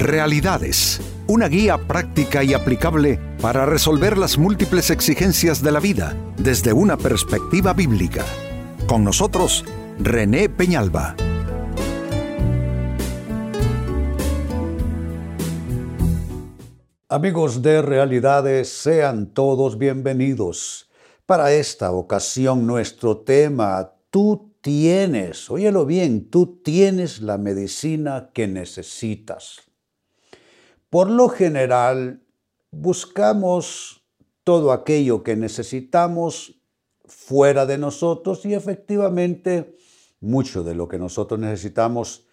Realidades, una guía práctica y aplicable para resolver las múltiples exigencias de la vida desde una perspectiva bíblica. Con nosotros, René Peñalba. Amigos de Realidades, sean todos bienvenidos. Para esta ocasión nuestro tema, tú tienes, óyelo bien, tú tienes la medicina que necesitas. Por lo general, buscamos todo aquello que necesitamos fuera de nosotros y efectivamente mucho de lo que nosotros necesitamos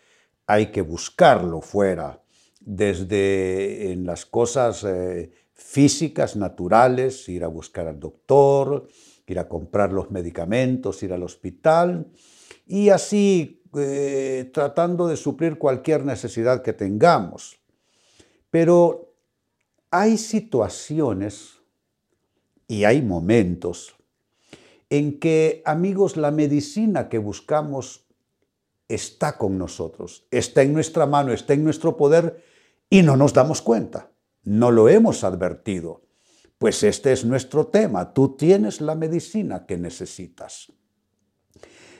hay que buscarlo fuera desde en las cosas eh, físicas, naturales, ir a buscar al doctor, ir a comprar los medicamentos, ir al hospital, y así eh, tratando de suplir cualquier necesidad que tengamos. Pero hay situaciones y hay momentos en que, amigos, la medicina que buscamos está con nosotros, está en nuestra mano, está en nuestro poder, y no nos damos cuenta, no lo hemos advertido. Pues este es nuestro tema, tú tienes la medicina que necesitas.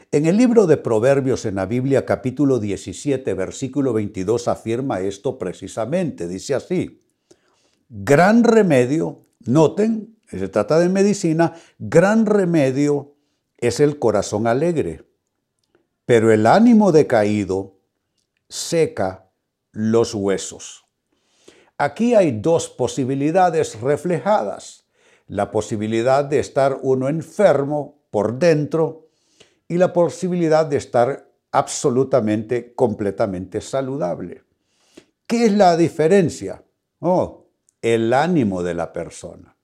En el libro de Proverbios en la Biblia capítulo 17 versículo 22 afirma esto precisamente, dice así, gran remedio, noten, se trata de medicina, gran remedio es el corazón alegre, pero el ánimo decaído seca los huesos. Aquí hay dos posibilidades reflejadas. La posibilidad de estar uno enfermo por dentro y la posibilidad de estar absolutamente, completamente saludable. ¿Qué es la diferencia? Oh, el ánimo de la persona.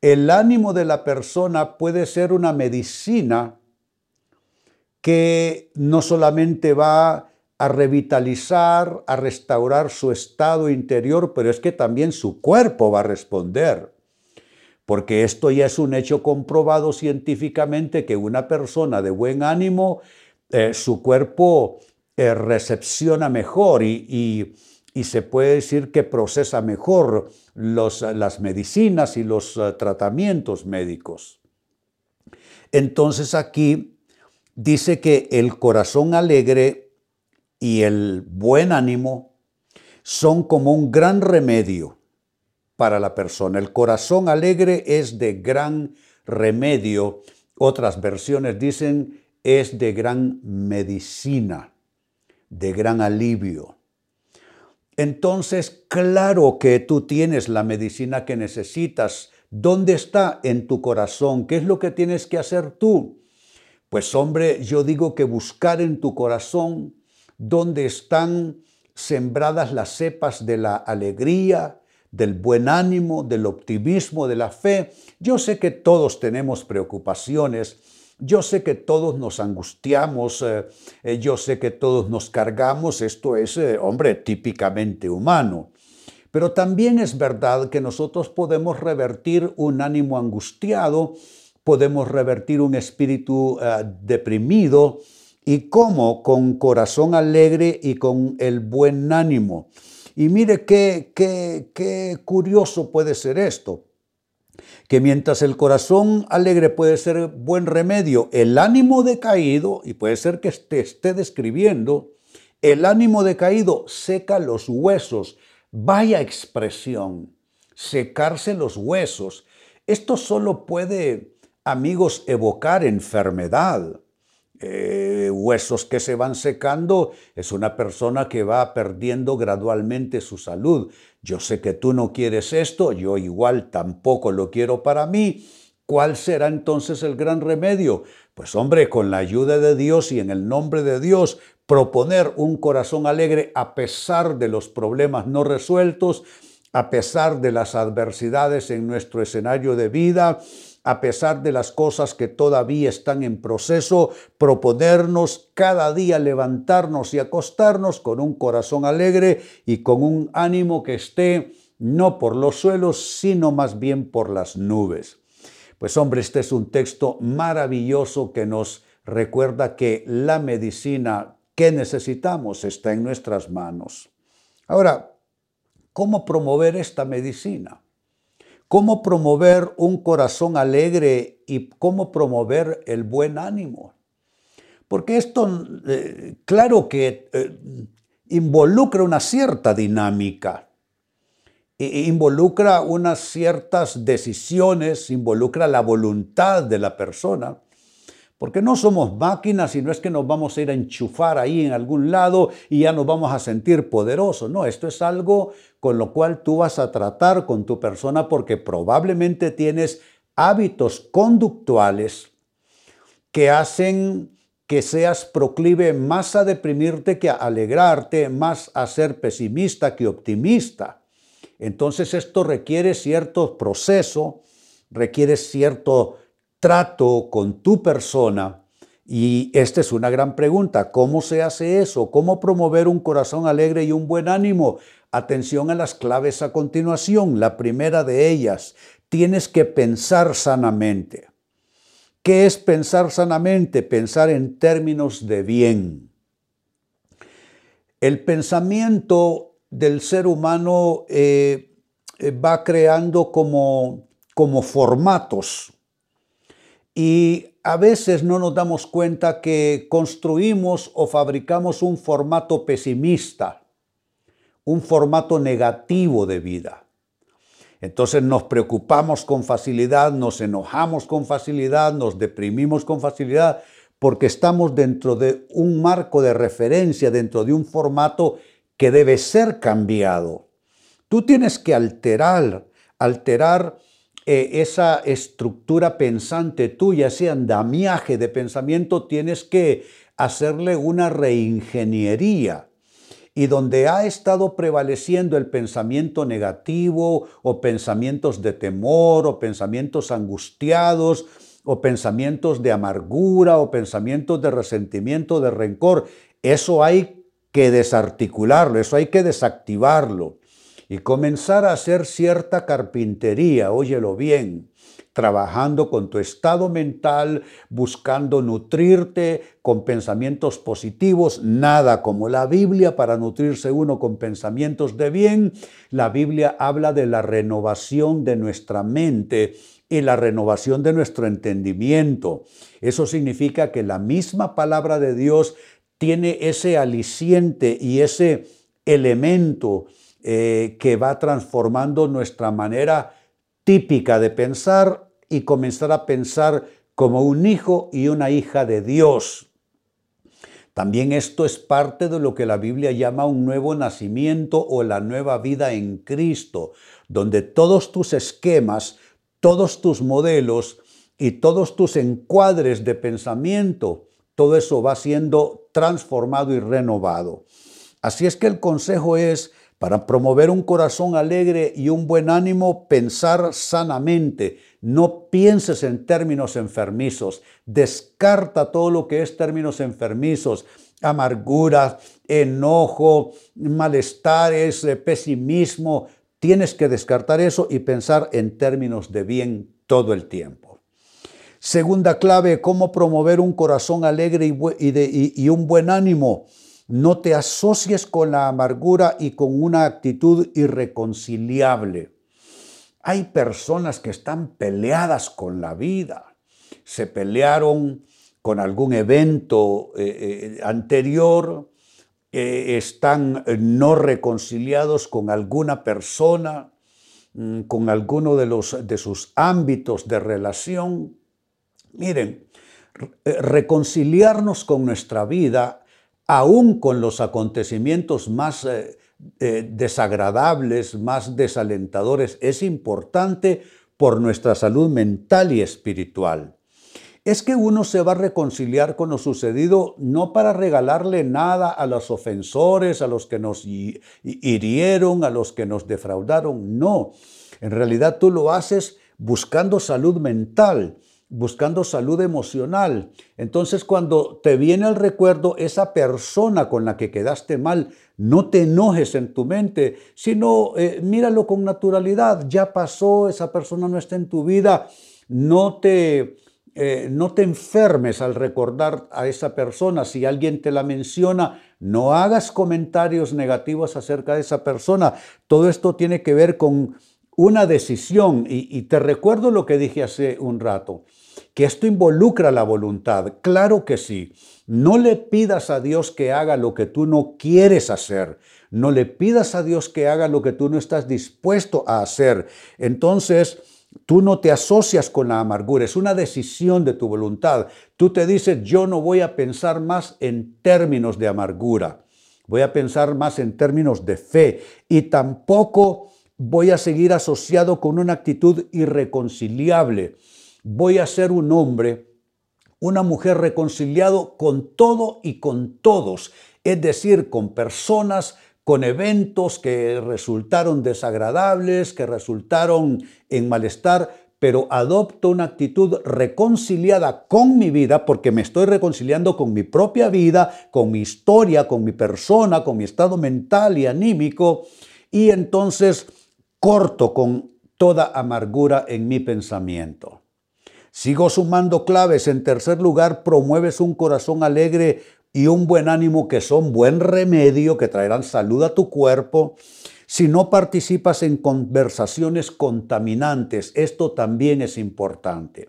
El ánimo de la persona puede ser una medicina que no solamente va a revitalizar, a restaurar su estado interior, pero es que también su cuerpo va a responder. Porque esto ya es un hecho comprobado científicamente que una persona de buen ánimo, eh, su cuerpo eh, recepciona mejor y, se puede decir que procesa mejor las medicinas y los eh, tratamientos médicos. Entonces aquí dice que el corazón alegre y el buen ánimo son como un gran remedio para la persona. El corazón alegre es de gran remedio. Otras versiones dicen es de gran medicina, de gran alivio. Entonces, claro que tú tienes la medicina que necesitas. ¿Dónde está? En tu corazón. ¿Qué es lo que tienes que hacer tú? Pues hombre, yo digo que buscar en tu corazón donde están sembradas las cepas de la alegría, del buen ánimo, del optimismo, de la fe. Yo sé que todos tenemos preocupaciones, yo sé que todos nos angustiamos, eh, eh, yo sé que todos nos cargamos, esto es, eh, hombre, típicamente humano. Pero también es verdad que nosotros podemos revertir un ánimo angustiado, podemos revertir un espíritu deprimido, ¿Y cómo? Con corazón alegre y con el buen ánimo. Y mire qué, qué, qué curioso puede ser esto que mientras el corazón alegre puede ser buen remedio, el ánimo decaído, y puede ser que te esté describiendo, el ánimo decaído seca los huesos. Vaya expresión, secarse los huesos. Esto solo puede, amigos, evocar enfermedad. Eh, huesos que se van secando, es una persona que va perdiendo gradualmente su salud. Yo sé que tú no quieres esto, yo igual tampoco lo quiero para mí. ¿Cuál será entonces el gran remedio? Pues hombre, con la ayuda de Dios y en el nombre de Dios, proponer un corazón alegre a pesar de los problemas no resueltos, a pesar de las adversidades en nuestro escenario de vida, a pesar de las cosas que todavía están en proceso, proponernos cada día levantarnos y acostarnos con un corazón alegre y con un ánimo que esté no por los suelos, sino más bien por las nubes. Pues hombre, este es un texto maravilloso que nos recuerda que la medicina que necesitamos está en nuestras manos. Ahora, ¿Cómo promover esta medicina? ¿Cómo promover un corazón alegre y cómo promover el buen ánimo? Porque esto, eh, claro que eh, involucra una cierta dinámica, involucra unas ciertas decisiones, involucra la voluntad de la persona, porque no somos máquinas y no es que nos vamos a ir a enchufar ahí en algún lado y ya nos vamos a sentir poderosos. No, esto es algo con lo cual tú vas a tratar con tu persona porque probablemente tienes hábitos conductuales que hacen que seas proclive más a deprimirte que a alegrarte, más a ser pesimista que optimista. Entonces esto requiere cierto proceso, requiere cierto trato con tu persona. Y esta es una gran pregunta. ¿Cómo se hace eso? ¿Cómo promover un corazón alegre y un buen ánimo? Atención a las claves a continuación. La primera de ellas, tienes que pensar sanamente. ¿Qué es pensar sanamente? Pensar en términos de bien. El pensamiento del ser humano eh, eh, va creando como, como formatos y a veces no nos damos cuenta que construimos o fabricamos un formato pesimista, un formato negativo de vida. Entonces nos preocupamos con facilidad, nos enojamos con facilidad, nos deprimimos con facilidad, porque estamos dentro de un marco de referencia, dentro de un formato que debe ser cambiado. Tú tienes que alterar, alterar eh, esa estructura pensante tuya, ese andamiaje de pensamiento, tienes que hacerle una reingeniería. Y donde ha estado prevaleciendo el pensamiento negativo o pensamientos de temor o pensamientos angustiados o pensamientos de amargura o pensamientos de resentimiento, de rencor, eso hay que desarticularlo, eso hay que desactivarlo y comenzar a hacer cierta carpintería, óyelo bien, trabajando con tu estado mental, buscando nutrirte con pensamientos positivos, nada como la Biblia para nutrirse uno con pensamientos de bien. La Biblia habla de la renovación de nuestra mente y la renovación de nuestro entendimiento. Eso significa que la misma palabra de Dios tiene ese aliciente y ese elemento eh, que va transformando nuestra manera típica de pensar y comenzar a pensar como un hijo y una hija de Dios. También esto es parte de lo que la Biblia llama un nuevo nacimiento o la nueva vida en Cristo, donde todos tus esquemas, todos tus modelos y todos tus encuadres de pensamiento, todo eso va siendo transformado y renovado. Así es que el consejo es para promover un corazón alegre y un buen ánimo, pensar sanamente. No pienses en términos enfermizos. Descarta todo lo que es términos enfermizos. Amargura, enojo, malestares, eh, pesimismo. Tienes que descartar eso y pensar en términos de bien todo el tiempo. Segunda clave, cómo promover un corazón alegre y, un buen ánimo no te asocies con la amargura y con una actitud irreconciliable. Hay personas que están peleadas con la vida. Se pelearon con algún evento eh, eh, anterior, eh, están no reconciliados con alguna persona, mm, con alguno de, los, de sus ámbitos de relación. Miren, reconciliarnos con nuestra vida aún con los acontecimientos más eh, eh, desagradables, más desalentadores, es importante por nuestra salud mental y espiritual. Es que uno se va a reconciliar con lo sucedido no para regalarle nada a los ofensores, a los que nos hirieron, a los que nos defraudaron, no. En realidad tú lo haces buscando salud mental, buscando salud emocional. Entonces cuando te viene el recuerdo esa persona con la que quedaste mal, no te enojes en tu mente, sino eh, míralo con naturalidad. Ya pasó, esa persona no está en tu vida. No te eh, no te enfermes al recordar a esa persona. Si alguien te la menciona, no hagas comentarios negativos acerca de esa persona. Todo esto tiene que ver con una decisión. Y, te recuerdo lo que dije hace un rato, que esto involucra la voluntad. Claro que sí. No le pidas a Dios que haga lo que tú no quieres hacer. No le pidas a Dios que haga lo que tú no estás dispuesto a hacer. Entonces, Tú no te asocias con la amargura, es una decisión de tu voluntad. Tú te dices, yo no voy a pensar más en términos de amargura, voy a pensar más en términos de fe y tampoco voy a seguir asociado con una actitud irreconciliable. Voy a ser un hombre, una mujer reconciliado con todo y con todos, es decir, con personas con eventos que resultaron desagradables, que resultaron en malestar, pero adopto una actitud reconciliada con mi vida, porque me estoy reconciliando con mi propia vida, con mi historia, con mi persona, con mi estado mental y anímico, y entonces corto con toda amargura en mi pensamiento. Sigo sumando claves. En tercer lugar, promueves un corazón alegre y un buen ánimo que son buen remedio, que traerán salud a tu cuerpo. Si no participas en conversaciones contaminantes, esto también es importante.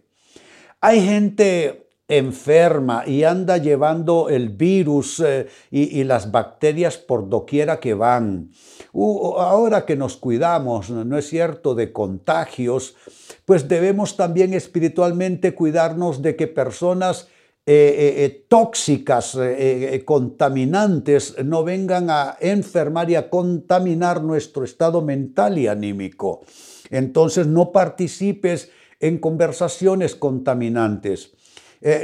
Hay gente enferma y anda llevando el virus eh, y, las bacterias por doquiera que van. ahora que nos cuidamos, ¿no es cierto?, de contagios, pues debemos también espiritualmente cuidarnos de que personas eh, eh, tóxicas, contaminantes, no vengan a enfermar y a contaminar nuestro estado mental y anímico. Entonces no participes en conversaciones contaminantes.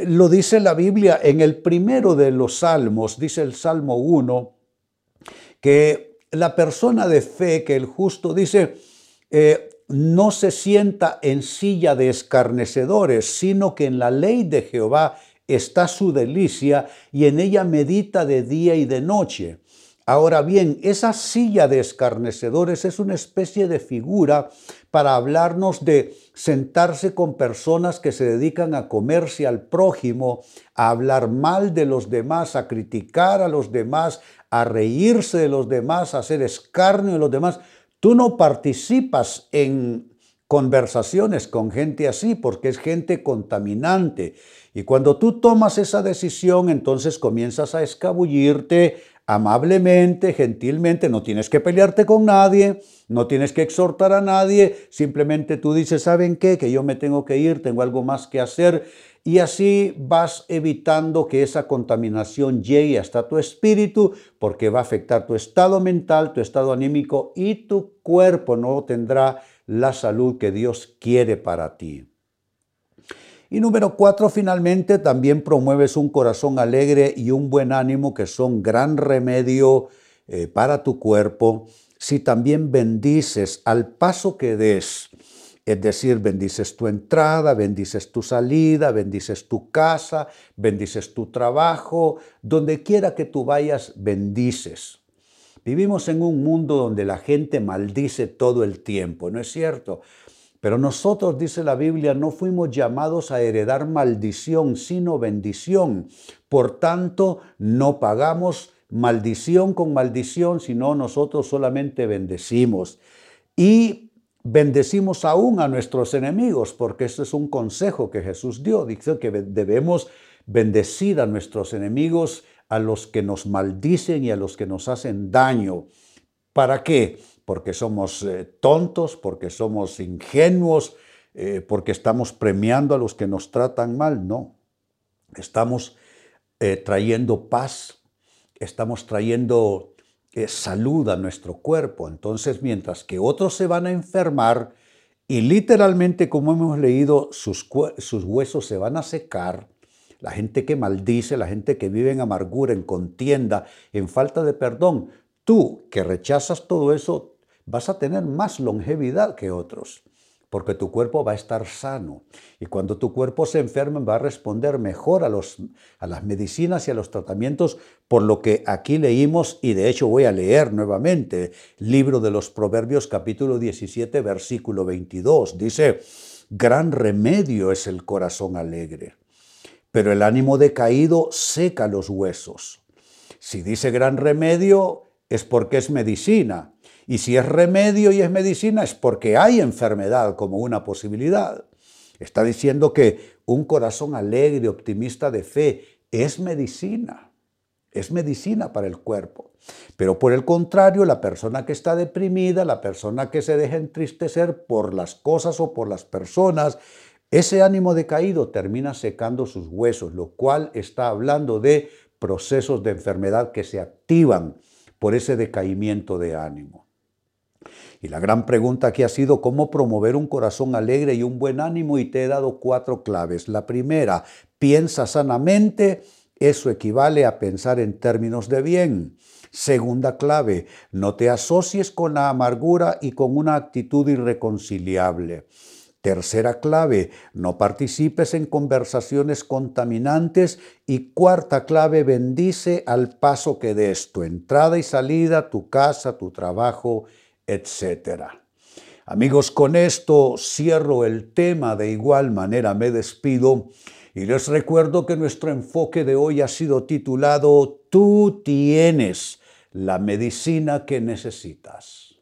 Lo dice la Biblia en el primero de los salmos, dice el Salmo 1, que la persona de fe, que el justo dice, no se sienta en silla de escarnecedores, sino que en la ley de Jehová está su delicia y en ella medita de día y de noche. Ahora bien, esa silla de escarnecedores es una especie de figura para hablarnos de sentarse con personas que se dedican a comerse al prójimo, a hablar mal de los demás, a criticar a los demás, a reírse de los demás, a hacer escarnio de los demás. Tú no participas en conversaciones con gente así porque es gente contaminante. Y cuando tú tomas esa decisión, entonces comienzas a escabullirte amablemente, gentilmente, no tienes que pelearte con nadie, no tienes que exhortar a nadie, simplemente tú dices, ¿saben qué? Que yo me tengo que ir, tengo algo más que hacer. Y así vas evitando que esa contaminación llegue hasta tu espíritu, porque va a afectar tu estado mental, tu estado anímico y tu cuerpo no tendrá la salud que Dios quiere para ti. Y número cuatro, finalmente, también promueves un corazón alegre y un buen ánimo que son gran remedio eh, para tu cuerpo si también bendices al paso que des. Es decir, bendices tu entrada, bendices tu salida, bendices tu casa, bendices tu trabajo, donde quiera que tú vayas, bendices. Vivimos en un mundo donde la gente maldice todo el tiempo, ¿no es cierto? Pero nosotros, dice la Biblia, no fuimos llamados a heredar maldición, sino bendición. Por tanto, no pagamos maldición con maldición, sino nosotros solamente bendecimos. Y bendecimos aún a nuestros enemigos, porque este es un consejo que Jesús dio. Dice que debemos bendecir a nuestros enemigos a los que nos maldicen y a los que nos hacen daño. ¿Para qué? Porque somos eh, tontos, porque somos ingenuos, eh, porque estamos premiando a los que nos tratan mal. No, estamos eh, trayendo paz, estamos trayendo salud a nuestro cuerpo. Entonces, mientras que otros se van a enfermar y literalmente, como hemos leído, sus, sus huesos se van a secar, la gente que maldice, la gente que vive en amargura, en contienda, en falta de perdón. Tú que rechazas todo eso, vas a tener más longevidad que otros, porque tu cuerpo va a estar sano. Y cuando tu cuerpo se enferma, va a responder mejor a, los, a las medicinas y a los tratamientos, por lo que aquí leímos, y de hecho voy a leer nuevamente, libro de los Proverbios capítulo 17, versículo 22. Dice, gran remedio es el corazón alegre. Pero el ánimo decaído seca los huesos. Si dice gran remedio es porque es medicina. Y si es remedio y es medicina es porque hay enfermedad como una posibilidad. Está diciendo que un corazón alegre, optimista de fe, es medicina. Es medicina para el cuerpo. Pero por el contrario, la persona que está deprimida, la persona que se deja entristecer por las cosas o por las personas, ese ánimo decaído termina secando sus huesos, lo cual está hablando de procesos de enfermedad que se activan por ese decaimiento de ánimo. Y la gran pregunta aquí ha sido cómo promover un corazón alegre y un buen ánimo y te he dado cuatro claves. La primera, piensa sanamente, eso equivale a pensar en términos de bien. Segunda clave, no te asocies con la amargura y con una actitud irreconciliable. Tercera clave, no participes en conversaciones contaminantes. Y cuarta clave, bendice al paso que des tu entrada y salida, tu casa, tu trabajo, etc. Amigos, con esto cierro el tema, de igual manera me despido y les recuerdo que nuestro enfoque de hoy ha sido titulado Tú tienes la medicina que necesitas.